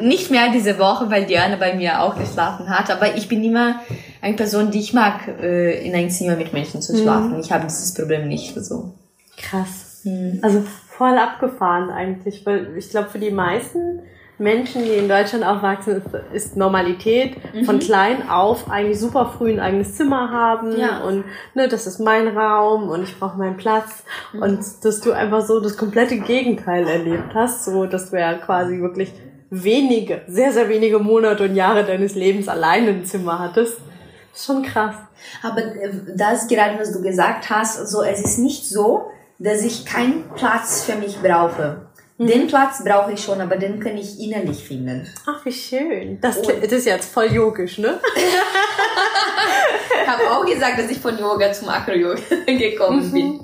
Nicht mehr diese Woche, weil Diana bei mir auch geschlafen hat, aber ich bin immer eine Person, die ich mag, äh, in ein Zimmer mit Menschen zu schlafen. Mhm. Ich habe dieses Problem nicht so. Krass. Mhm. Also voll abgefahren eigentlich, weil ich glaube für die meisten Menschen, die in Deutschland aufwachsen, ist, ist Normalität mhm. von klein auf eigentlich super früh ein eigenes Zimmer haben ja. und ne, das ist mein Raum und ich brauche meinen Platz mhm. und dass du einfach so das komplette Gegenteil erlebt hast, so dass du ja quasi wirklich wenige, sehr, sehr wenige Monate und Jahre deines Lebens allein im Zimmer hattest. Ist schon krass. Aber äh, das gerade, was du gesagt hast, so es ist nicht so, dass ich keinen Platz für mich brauche. Mhm. Den Platz brauche ich schon, aber den kann ich innerlich finden. Ach, wie schön. Das, das ist jetzt voll yogisch, ne? ich habe auch gesagt, dass ich von Yoga zum Akro-Yoga gekommen mhm. bin.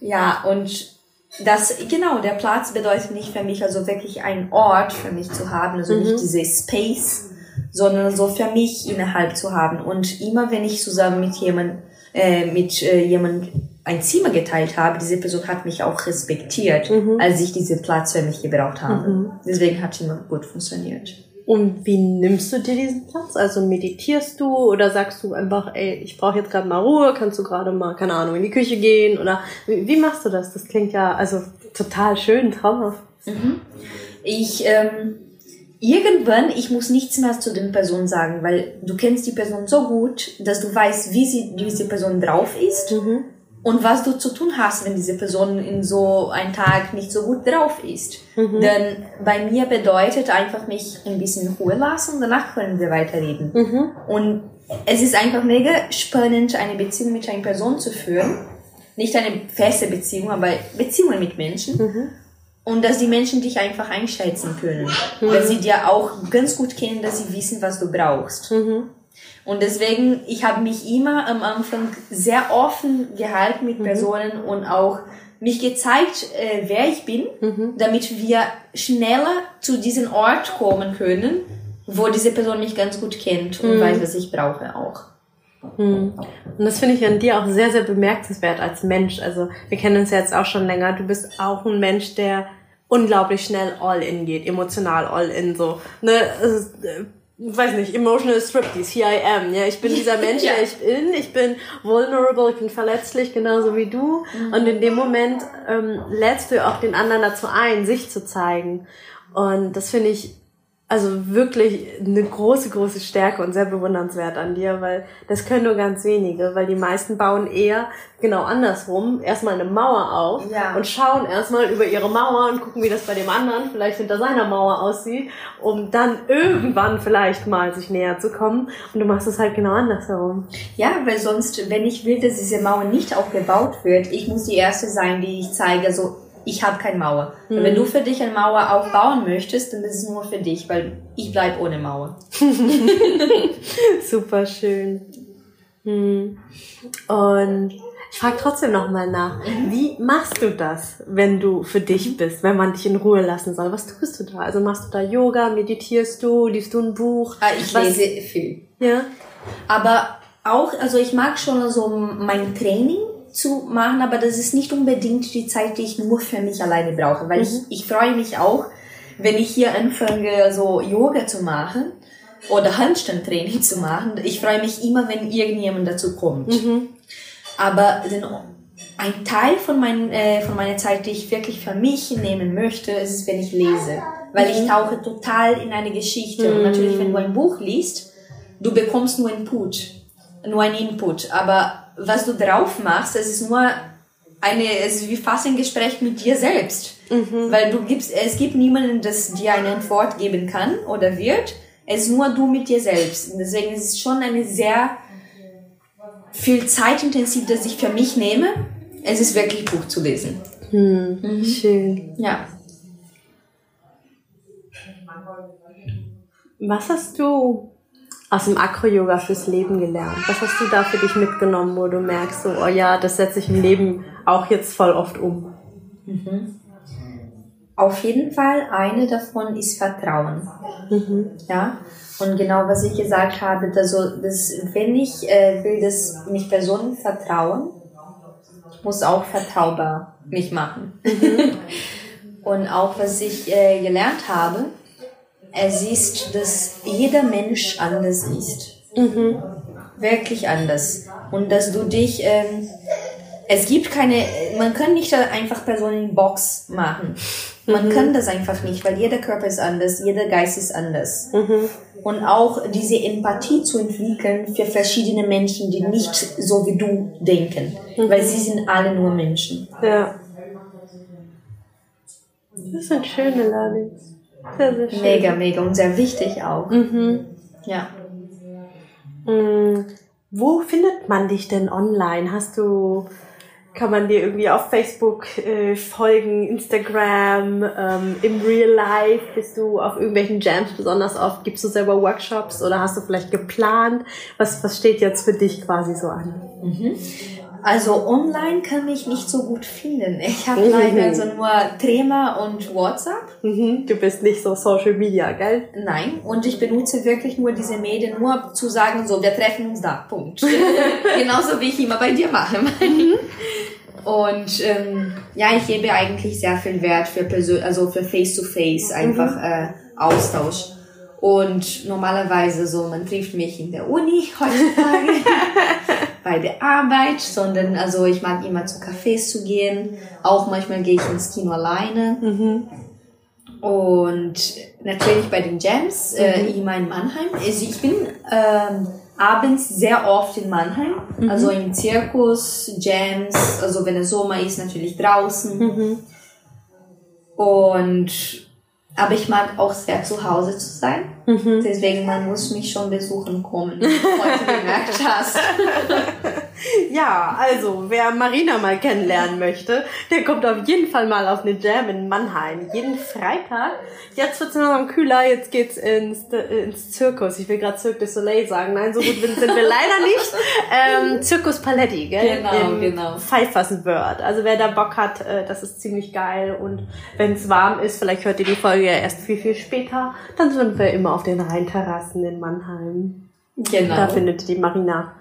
Ja, und das, genau, der Platz bedeutet nicht für mich, also wirklich einen Ort für mich zu haben, also mhm. nicht diese Space, sondern so für mich innerhalb zu haben. Und immer wenn ich zusammen mit jemand, äh, mit äh, jemand ein Zimmer geteilt habe, diese Person hat mich auch respektiert, mhm. als ich diesen Platz für mich gebraucht habe. Mhm. Deswegen hat es immer gut funktioniert. Und wie nimmst du dir diesen Platz? Also meditierst du oder sagst du einfach, ey, ich brauche jetzt gerade mal Ruhe, kannst du gerade mal, keine Ahnung, in die Küche gehen? Oder wie, wie, machst du das? Das klingt ja also total schön, traumhaft. Mhm. Ich, ähm, irgendwann, ich muss nichts mehr zu den Personen sagen, weil du kennst die Person so gut, dass du weißt, wie sie, wie diese Person drauf ist. Mhm und was du zu tun hast, wenn diese Person in so einem Tag nicht so gut drauf ist. Mhm. Denn bei mir bedeutet einfach mich ein bisschen in Ruhe lassen und danach können wir weiterreden. Mhm. Und es ist einfach mega spannend, eine Beziehung mit einer Person zu führen. Nicht eine feste Beziehung, aber Beziehungen mit Menschen. Mhm. Und dass die Menschen dich einfach einschätzen können. Mhm. Dass sie dir auch ganz gut kennen, dass sie wissen, was du brauchst. Und deswegen, ich habe mich immer am Anfang sehr offen gehalten mit mhm. Personen und auch mich gezeigt, äh, wer ich bin, mhm. damit wir schneller zu diesem Ort kommen können, wo diese Person mich ganz gut kennt und mhm. weiß, was ich brauche auch. Mhm. Und das finde ich an dir auch sehr, sehr bemerkenswert als Mensch. Also wir kennen uns ja jetzt auch schon länger. Du bist auch ein Mensch, der unglaublich schnell all in geht, emotional all in so. Ne? Weiß nicht, emotional striptease, here I am. Ja, ich bin dieser Mensch, ja. der ich bin. Ich bin vulnerable, ich bin verletzlich, genauso wie du. Mhm. Und in dem Moment ähm, lädst du auch den anderen dazu ein, sich zu zeigen. Und das finde ich also wirklich eine große, große Stärke und sehr bewundernswert an dir, weil das können nur ganz wenige, weil die meisten bauen eher genau andersrum, erstmal eine Mauer auf ja. und schauen erstmal über ihre Mauer und gucken, wie das bei dem anderen vielleicht hinter seiner Mauer aussieht, um dann irgendwann vielleicht mal sich näher zu kommen. Und du machst es halt genau andersherum. Ja, weil sonst, wenn ich will, dass diese Mauer nicht aufgebaut wird, ich muss die Erste sein, die ich zeige, so ich habe keine Mauer. Mhm. Wenn du für dich eine Mauer aufbauen möchtest, dann ist es nur für dich, weil ich bleib ohne Mauer. Super schön. Mhm. Und ich frage trotzdem nochmal nach, wie machst du das, wenn du für dich bist, wenn man dich in Ruhe lassen soll? Was tust du da? Also machst du da Yoga, meditierst du, liest du ein Buch? Ah, ich Was? lese viel. Ja. Aber auch, also ich mag schon so mein Training zu machen, aber das ist nicht unbedingt die Zeit, die ich nur für mich alleine brauche, weil mhm. ich, ich freue mich auch, wenn ich hier anfange, so Yoga zu machen oder Handstandtraining zu machen. Ich freue mich immer, wenn irgendjemand dazu kommt. Mhm. Aber den, ein Teil von, mein, äh, von meiner Zeit, die ich wirklich für mich nehmen möchte, ist es, wenn ich lese. Weil mhm. ich tauche total in eine Geschichte. Und natürlich, wenn du ein Buch liest, du bekommst nur Input, nur ein Input. Aber was du drauf machst, es ist nur eine, es ist wie fast ein Gespräch mit dir selbst. Mhm. Weil du gibst, es gibt niemanden, das dir eine Antwort geben kann oder wird. Es ist nur du mit dir selbst. Und deswegen ist es schon eine sehr viel zeitintensiv, dass ich für mich nehme. Es ist wirklich Buch zu lesen. Hm, mhm. Schön. Ja. Was hast du aus dem Akro-Yoga fürs Leben gelernt? Was hast du da für dich mitgenommen, wo du merkst, so, oh ja, das setze ich im Leben auch jetzt voll oft um? Mhm. Auf jeden Fall eine davon ist Vertrauen. Mhm. Ja. Und genau was ich gesagt habe, also das, wenn ich äh, will, dass mich Personen vertrauen, muss auch vertraubar mich machen. Mhm. Und auch was ich äh, gelernt habe, es ist, dass jeder Mensch anders ist. Mhm. Wirklich anders. Und dass du dich, ähm, es gibt keine, man kann nicht einfach Personen in Box machen. Man mhm. kann das einfach nicht, weil jeder Körper ist anders, jeder Geist ist anders. Mhm. Und auch diese Empathie zu entwickeln für verschiedene Menschen, die nicht so wie du denken. Mhm. Weil sie sind alle nur Menschen. Ja. Das sind schöne Learnings. Sehr, sehr schön. Mega, mega und sehr wichtig auch. Mhm. Ja. Mhm. Wo findet man dich denn online? Hast du, kann man dir irgendwie auf Facebook äh, folgen, Instagram, ähm, im Real Life? Bist du auf irgendwelchen Jams besonders oft? Gibst du selber Workshops oder hast du vielleicht geplant? Was, was steht jetzt für dich quasi so an? Mhm. Also online kann ich nicht so gut finden. Ich habe mhm. leider also nur Trema und WhatsApp. Mhm. Du bist nicht so Social Media, gell? Nein, und ich benutze wirklich nur diese Medien, nur zu sagen, so, wir treffen uns da, Punkt. Genauso wie ich immer bei dir mache. Mhm. Und ähm, ja, ich gebe eigentlich sehr viel Wert für Persön also für Face-to-Face, -face, einfach mhm. äh, Austausch. Und normalerweise so, man trifft mich in der Uni heutzutage. bei der Arbeit, sondern also ich mag immer zu Cafés zu gehen. Auch manchmal gehe ich ins Kino alleine. Mhm. Und natürlich bei den Jams, äh, immer in Mannheim. Also ich bin ähm, abends sehr oft in Mannheim, mhm. also im Zirkus, Jams, also wenn es Sommer ist, natürlich draußen. Mhm. Und aber ich mag auch sehr zu Hause zu sein. Mhm. Deswegen, man muss mich schon besuchen kommen, wie du heute gemerkt hast. Ja, also wer Marina mal kennenlernen möchte, der kommt auf jeden Fall mal auf eine Jam in Mannheim. Jeden Freitag. Jetzt wird's noch kühler, jetzt geht's ins, ins Zirkus. Ich will gerade Cirque du Soleil sagen. Nein, so gut sind wir leider nicht. Ähm, Zirkus Paletti, gell? Genau, In genau. Pfeifers Word. Also wer da Bock hat, äh, das ist ziemlich geil. Und wenn es warm ist, vielleicht hört ihr die Folge ja erst viel, viel später, dann sind wir immer auf den Rheinterrassen in Mannheim. Genau. Da findet ihr die Marina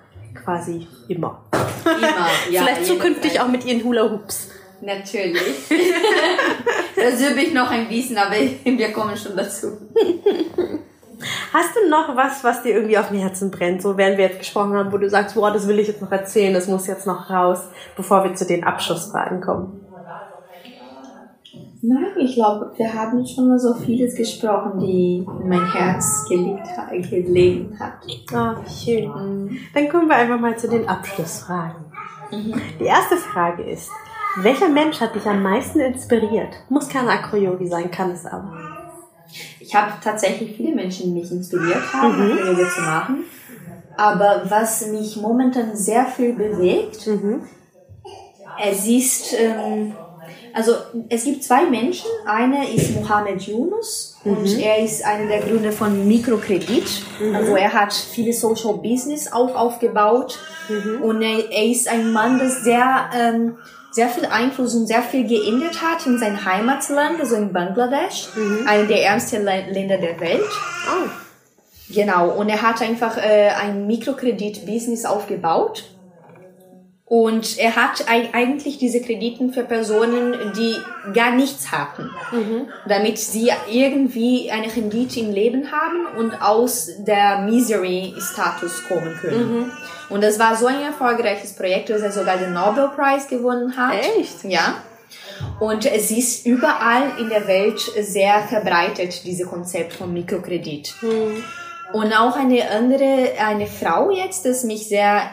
quasi immer. Immer, ja. Vielleicht zukünftig auch mit ihren Hula Hoops. Natürlich. das übe ich noch ein bisschen, aber wir kommen schon dazu. Hast du noch was, was dir irgendwie auf dem Herzen brennt, so während wir jetzt gesprochen haben, wo du sagst, boah, das will ich jetzt noch erzählen, das muss jetzt noch raus, bevor wir zu den Abschlussfragen kommen? Nein, ich glaube, wir haben schon mal so vieles gesprochen, die mein Herz gelegt, gelegen hat. Ah, schön. Mhm. Dann kommen wir einfach mal zu den Abschlussfragen. Mhm. Die erste Frage ist, welcher Mensch hat dich am meisten inspiriert? Muss kein Akroyogi sein, kann es aber. Ich habe tatsächlich viele Menschen, die mich inspiriert haben, mhm. Akroyogi zu machen. Aber was mich momentan sehr viel bewegt, mhm. es ist... Ähm, also es gibt zwei Menschen. Einer ist Mohamed Yunus mhm. und er ist einer der Gründer von Mikrokredit. Mhm. Also er hat viele Social Business auch aufgebaut mhm. und er, er, ist ein Mann, der sehr ähm, sehr viel Einfluss und sehr viel geändert hat in sein Heimatland, also in Bangladesch, mhm. einer der ärmsten Länder der Welt. Oh. Genau, und er hat einfach äh, ein Mikrokredit-Business aufgebaut und er hat eigentlich diese Krediten für Personen, die gar nichts hatten, mhm. damit sie irgendwie eine Rendite im Leben haben und aus der Misery-Status kommen können. Mhm. Und das war so ein erfolgreiches Projekt, dass er sogar den Nobelpreis gewonnen hat. Echt? Ja. Und es ist überall in der Welt sehr verbreitet, dieses Konzept von Mikrokredit. Mhm. Und auch eine andere, eine Frau jetzt, das mich sehr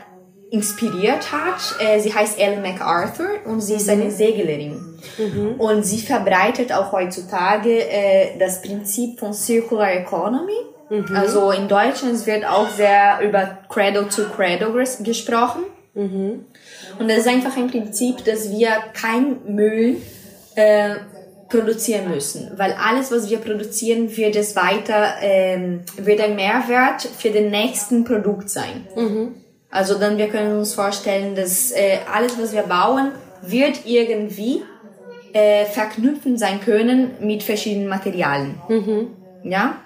inspiriert hat. Äh, sie heißt Ellen MacArthur und sie ist eine mhm. Seglerin. Mhm. Und sie verbreitet auch heutzutage äh, das Prinzip von Circular Economy. Mhm. Also in Deutschland wird auch sehr über Cradle to Cradle gesprochen. Mhm. Und das ist einfach ein Prinzip, dass wir kein Müll äh, produzieren müssen, weil alles, was wir produzieren, wird es weiter, ähm, wird ein Mehrwert für den nächsten Produkt sein. Mhm. Also dann wir können uns vorstellen, dass äh, alles, was wir bauen, wird irgendwie äh, verknüpfen sein können mit verschiedenen Materialien. Mhm. Ja,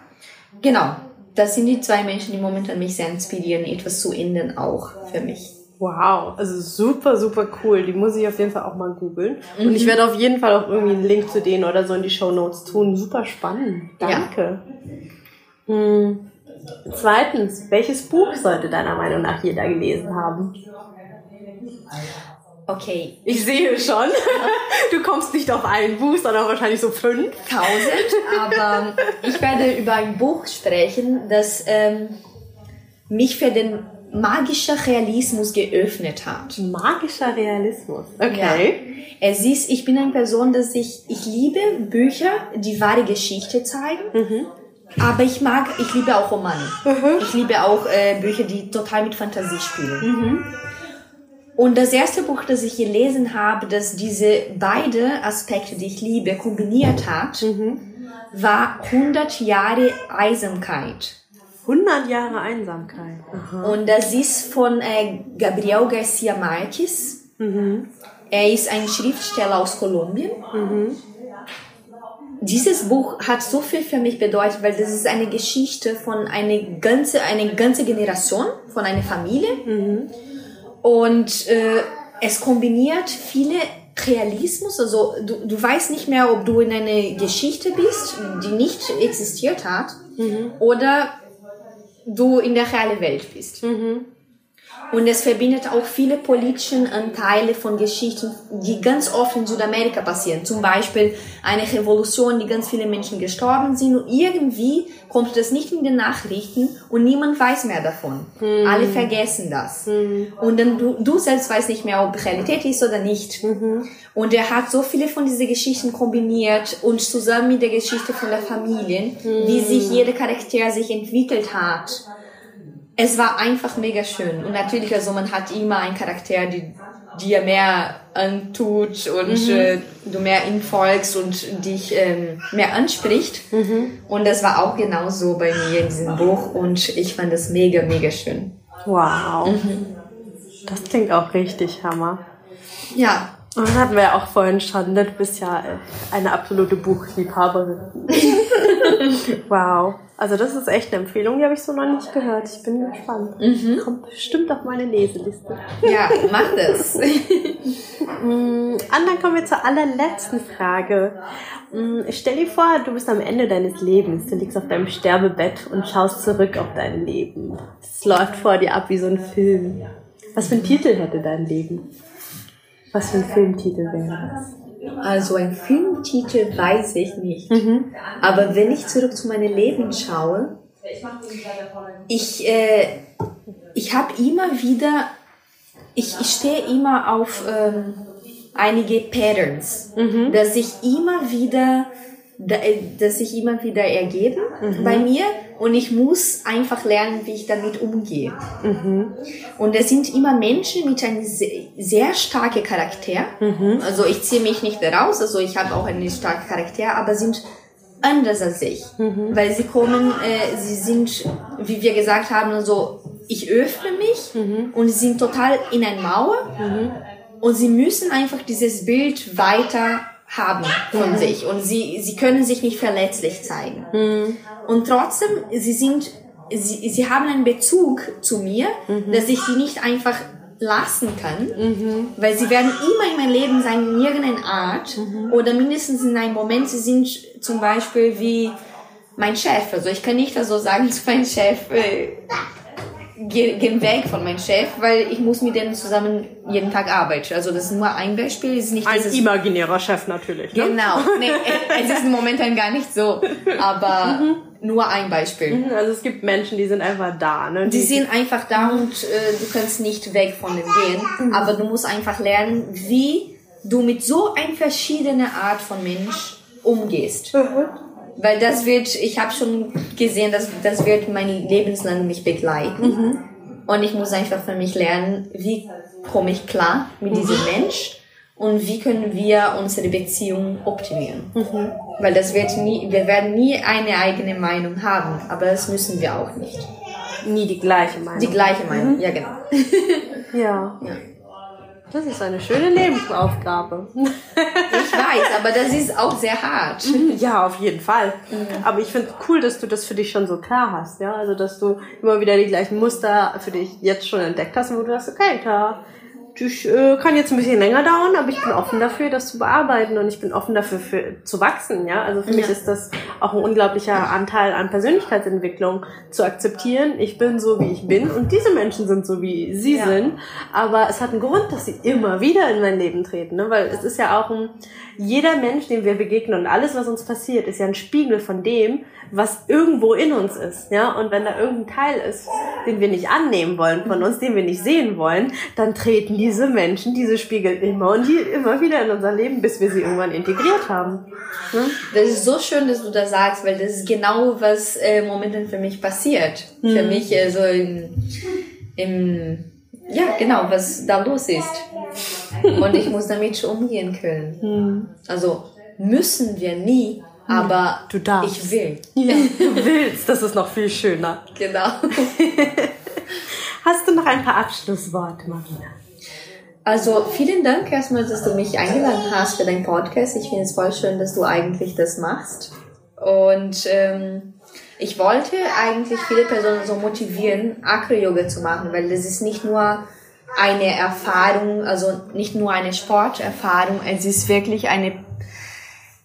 genau. Das sind die zwei Menschen, die momentan mich sehr inspirieren, etwas zu ändern auch für mich. Wow, also super, super cool. Die muss ich auf jeden Fall auch mal googeln. Mhm. Und ich werde auf jeden Fall auch irgendwie einen Link zu denen oder so in die Show Notes tun. Super spannend. Danke. Ja. Hm. Zweitens, welches Buch sollte deiner Meinung nach jeder gelesen haben? Okay. Ich sehe schon. Du kommst nicht auf ein Buch, sondern wahrscheinlich so fünf. Tausend. Aber ich werde über ein Buch sprechen, das ähm, mich für den magischen Realismus geöffnet hat. Magischer Realismus. Okay. Ja. Es ist, ich bin eine Person, dass ich, ich liebe Bücher, die wahre Geschichte zeigen. Mhm. Aber ich mag, ich liebe auch Romane. Mhm. Ich liebe auch äh, Bücher, die total mit Fantasie spielen. Mhm. Und das erste Buch, das ich gelesen habe, das diese beide Aspekte, die ich liebe, kombiniert hat, mhm. war 100 Jahre Einsamkeit. 100 Jahre Einsamkeit. Aha. Und das ist von äh, Gabriel Garcia Marquez. Mhm. Er ist ein Schriftsteller aus Kolumbien. Mhm dieses Buch hat so viel für mich bedeutet, weil das ist eine Geschichte von einer ganze, eine ganze Generation, von einer Familie. Mhm. Und äh, es kombiniert viele Realismus, also du, du weißt nicht mehr, ob du in einer Geschichte bist, die nicht existiert hat, mhm. oder du in der realen Welt bist. Mhm. Und es verbindet auch viele politische Anteile von Geschichten, die ganz oft in Südamerika passieren. Zum Beispiel eine Revolution, die ganz viele Menschen gestorben sind und irgendwie kommt das nicht in den Nachrichten und niemand weiß mehr davon. Mhm. Alle vergessen das. Mhm. Und dann du, du selbst weißt nicht mehr, ob Realität ist oder nicht. Mhm. Und er hat so viele von diesen Geschichten kombiniert und zusammen mit der Geschichte von der Familie, wie sich jeder Charakter sich entwickelt hat es war einfach mega schön. Und natürlich, also man hat immer einen Charakter, die dir mehr antut und mhm. äh, du mehr ihm folgst und dich ähm, mehr anspricht. Mhm. Und das war auch genauso bei mir in diesem Buch und ich fand das mega, mega schön. Wow. Mhm. Das klingt auch richtig Hammer. Ja. Und das hatten wir ja auch vorhin schon, ne? du bist ja äh, eine absolute Buchliebhaberin. wow. Also das ist echt eine Empfehlung, die habe ich so noch nicht gehört. Ich bin gespannt. Mhm. Kommt bestimmt auf meine Leseliste. Ja, mach das. mm, und dann kommen wir zur allerletzten Frage. Mm, stell dir vor, du bist am Ende deines Lebens. Du liegst auf deinem Sterbebett und schaust zurück auf dein Leben. Es läuft vor dir ab wie so ein Film. Was für ein Titel hätte dein Leben? Was für ein Filmtitel wäre das? Also ein Filmtitel weiß ich nicht. Mhm. Aber wenn ich zurück zu meinem Leben schaue, ich, äh, ich habe immer wieder, ich, ich stehe immer auf ähm, einige Patterns, mhm. dass ich immer wieder äh, dass sich immer wieder ergeben mhm. bei mir und ich muss einfach lernen, wie ich damit umgehe. Mhm. Und es sind immer Menschen mit einem sehr, sehr starken Charakter. Mhm. Also ich ziehe mich nicht daraus, also ich habe auch einen starken Charakter, aber sind anders als ich, mhm. weil sie kommen, äh, sie sind, wie wir gesagt haben, also ich öffne mich mhm. und sie sind total in ein Mauer mhm. und sie müssen einfach dieses Bild weiter haben von sich und sie, sie können sich nicht verletzlich zeigen. Mhm. Und trotzdem, sie sind, sie, sie haben einen Bezug zu mir, mhm. dass ich sie nicht einfach lassen kann, mhm. weil sie werden immer in mein Leben sein, in irgendeiner Art mhm. oder mindestens in einem Moment, sie sind zum Beispiel wie mein Chef. Also ich kann nicht also sagen zu meinem Chef, äh, geh, geh weg von meinem Chef, weil ich muss mit denen zusammen jeden Tag arbeiten. Also das ist nur ein Beispiel. ist nicht ein imaginärer Chef natürlich. Ne? Genau. Nee, es ist momentan gar nicht so. Aber mhm. nur ein Beispiel. Mhm, also es gibt Menschen, die sind einfach da. Ne? Die, die sind einfach da und äh, du kannst nicht weg von dem gehen. Mhm. Aber du musst einfach lernen, wie du mit so ein verschiedener Art von Mensch umgehst. Mhm. Weil das wird, ich habe schon gesehen, dass das wird mein Lebenslang mich begleiten. Mhm. Und ich muss einfach für mich lernen, wie komme ich klar mit diesem mhm. Mensch und wie können wir unsere Beziehung optimieren. Mhm. Weil das wird nie, wir werden nie eine eigene Meinung haben, aber das müssen wir auch nicht. Nie die gleiche Meinung. Die gleiche Meinung, mhm. ja genau. ja. ja. Das ist eine schöne Lebensaufgabe. ich weiß, aber das ist auch sehr hart. Mhm. Ja, auf jeden Fall. Mhm. Aber ich finde es cool, dass du das für dich schon so klar hast, ja. Also dass du immer wieder die gleichen Muster für dich jetzt schon entdeckt hast und wo du sagst, okay, da das äh, kann jetzt ein bisschen länger dauern, aber ich bin offen dafür, das zu bearbeiten und ich bin offen dafür für, zu wachsen. Ja, also für ja. mich ist das auch ein unglaublicher Anteil an Persönlichkeitsentwicklung zu akzeptieren. Ich bin so, wie ich bin und diese Menschen sind so, wie sie ja. sind. Aber es hat einen Grund, dass sie immer wieder in mein Leben treten, ne? weil es ist ja auch ein jeder Mensch, dem wir begegnen und alles, was uns passiert, ist ja ein Spiegel von dem, was irgendwo in uns ist, ja. Und wenn da irgendein Teil ist, den wir nicht annehmen wollen von uns, den wir nicht sehen wollen, dann treten diese Menschen, diese Spiegel immer und die immer wieder in unser Leben, bis wir sie irgendwann integriert haben. Ja? Das ist so schön, dass du das sagst, weil das ist genau, was äh, momentan für mich passiert. Mhm. Für mich äh, so im, im, ja, genau, was da los ist. Und ich muss damit schon umgehen können. Mhm. Also müssen wir nie, aber du darfst. ich will. Ja, du willst, das ist noch viel schöner. Genau. Hast du noch ein paar Abschlussworte, Marina? Also vielen Dank erstmal, dass du mich eingeladen hast für deinen Podcast. Ich finde es voll schön, dass du eigentlich das machst. Und ähm, ich wollte eigentlich viele Personen so motivieren, Acro-Yoga zu machen, weil das ist nicht nur eine Erfahrung, also nicht nur eine Sporterfahrung, es ist wirklich eine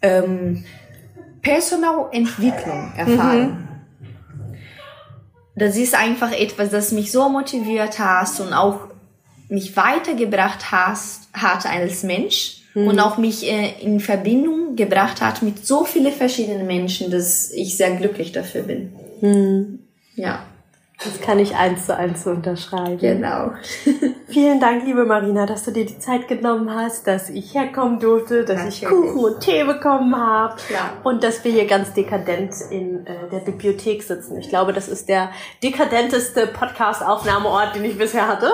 ähm, Personalentwicklung Erfahrung. Mhm. Das ist einfach etwas, das mich so motiviert hat und auch mich weitergebracht hast, hat als Mensch mhm. und auch mich äh, in Verbindung gebracht hat mit so vielen verschiedenen Menschen, dass ich sehr glücklich dafür bin. Mhm. Ja. Das kann ich eins zu eins so unterschreiben. Genau. Vielen Dank, liebe Marina, dass du dir die Zeit genommen hast, dass ich herkommen durfte, dass Natürlich. ich Kuchen und Tee bekommen habe und dass wir hier ganz dekadent in äh, der Bibliothek sitzen. Ich glaube, das ist der dekadenteste Podcast-Aufnahmeort, den ich bisher hatte.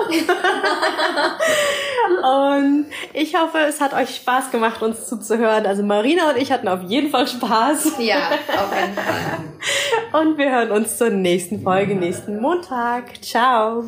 und ich hoffe, es hat euch Spaß gemacht, uns zuzuhören. Also Marina und ich hatten auf jeden Fall Spaß. Ja, auf jeden Fall. Und wir hören uns zur nächsten Folge nächsten Montag. Ciao.